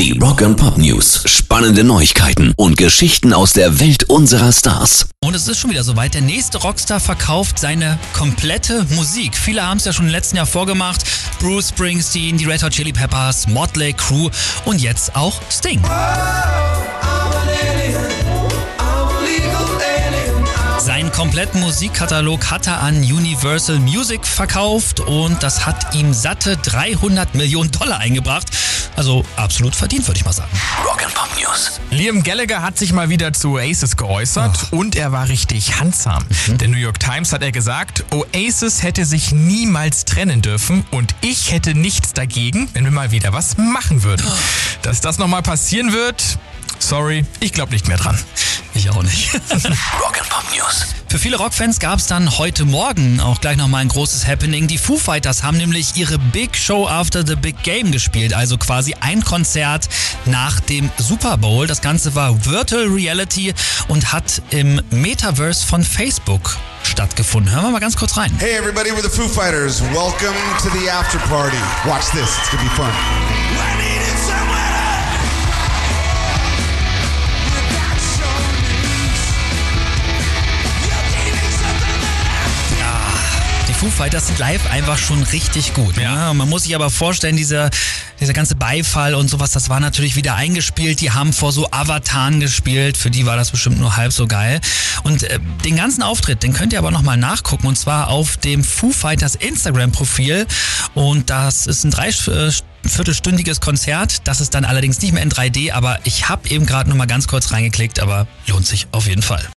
Die Rock and Pop News. Spannende Neuigkeiten und Geschichten aus der Welt unserer Stars. Und es ist schon wieder soweit. Der nächste Rockstar verkauft seine komplette Musik. Viele haben es ja schon im letzten Jahr vorgemacht. Bruce Springsteen, die Red Hot Chili Peppers, Motley Crue und jetzt auch Sting. Seinen kompletten Musikkatalog hat er an Universal Music verkauft und das hat ihm satte 300 Millionen Dollar eingebracht. Also absolut verdient, würde ich mal sagen. Rock and Pop News. Liam Gallagher hat sich mal wieder zu Oasis geäußert und er war richtig handsam. Der New York Times hat er gesagt, Oasis hätte sich niemals trennen dürfen und ich hätte nichts dagegen, wenn wir mal wieder was machen würden. Dass das nochmal passieren wird, sorry, ich glaube nicht mehr dran. Ich auch nicht. Rock and Pop News. Für viele Rockfans gab es dann heute Morgen auch gleich nochmal ein großes Happening. Die Foo Fighters haben nämlich ihre Big Show After the Big Game gespielt, also quasi ein Konzert nach dem Super Bowl. Das Ganze war Virtual Reality und hat im Metaverse von Facebook stattgefunden. Hören wir mal ganz kurz rein. Hey everybody, we're the Foo Fighters. Welcome to the after party. Watch this, it's gonna be fun. Foo Fighters sind live einfach schon richtig gut. Ja. Man muss sich aber vorstellen, dieser, dieser ganze Beifall und sowas, das war natürlich wieder eingespielt. Die haben vor so Avataren gespielt. Für die war das bestimmt nur halb so geil. Und äh, den ganzen Auftritt, den könnt ihr aber nochmal nachgucken. Und zwar auf dem Foo Fighters Instagram-Profil. Und das ist ein drei äh, viertelstündiges Konzert. Das ist dann allerdings nicht mehr in 3D, aber ich habe eben gerade nochmal ganz kurz reingeklickt, aber lohnt sich auf jeden Fall.